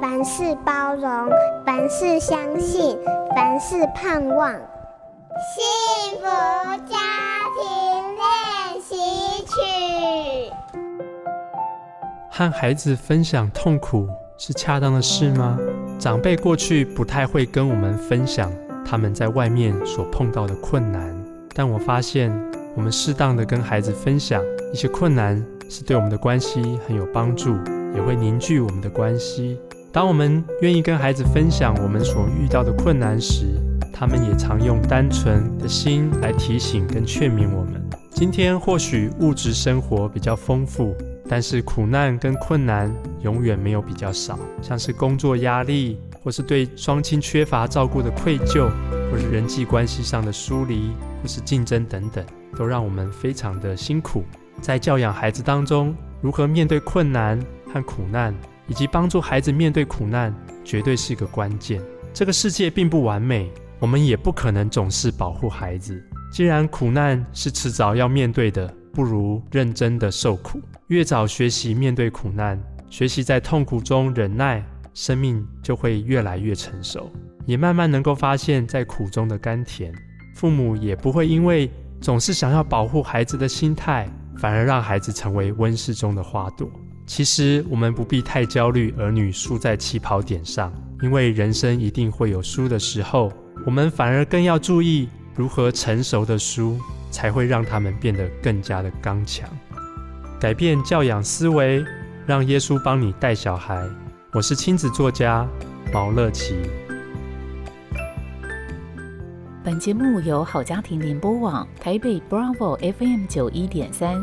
凡事包容，凡事相信，凡事盼望。幸福家庭练习曲。和孩子分享痛苦是恰当的事吗？长辈过去不太会跟我们分享他们在外面所碰到的困难，但我发现我们适当的跟孩子分享一些困难，是对我们的关系很有帮助，也会凝聚我们的关系。当我们愿意跟孩子分享我们所遇到的困难时，他们也常用单纯的心来提醒跟劝勉我们。今天或许物质生活比较丰富，但是苦难跟困难永远没有比较少。像是工作压力，或是对双亲缺乏照顾的愧疚，或是人际关系上的疏离，或是竞争等等，都让我们非常的辛苦。在教养孩子当中，如何面对困难和苦难，以及帮助孩子面对苦难，绝对是个关键。这个世界并不完美。我们也不可能总是保护孩子。既然苦难是迟早要面对的，不如认真的受苦。越早学习面对苦难，学习在痛苦中忍耐，生命就会越来越成熟，也慢慢能够发现在苦中的甘甜。父母也不会因为总是想要保护孩子的心态，反而让孩子成为温室中的花朵。其实我们不必太焦虑儿女输在起跑点上，因为人生一定会有输的时候。我们反而更要注意如何成熟的输，才会让他们变得更加的刚强。改变教养思维，让耶稣帮你带小孩。我是亲子作家毛乐琪。本节目由好家庭联播网、台北 Bravo FM 九一点三、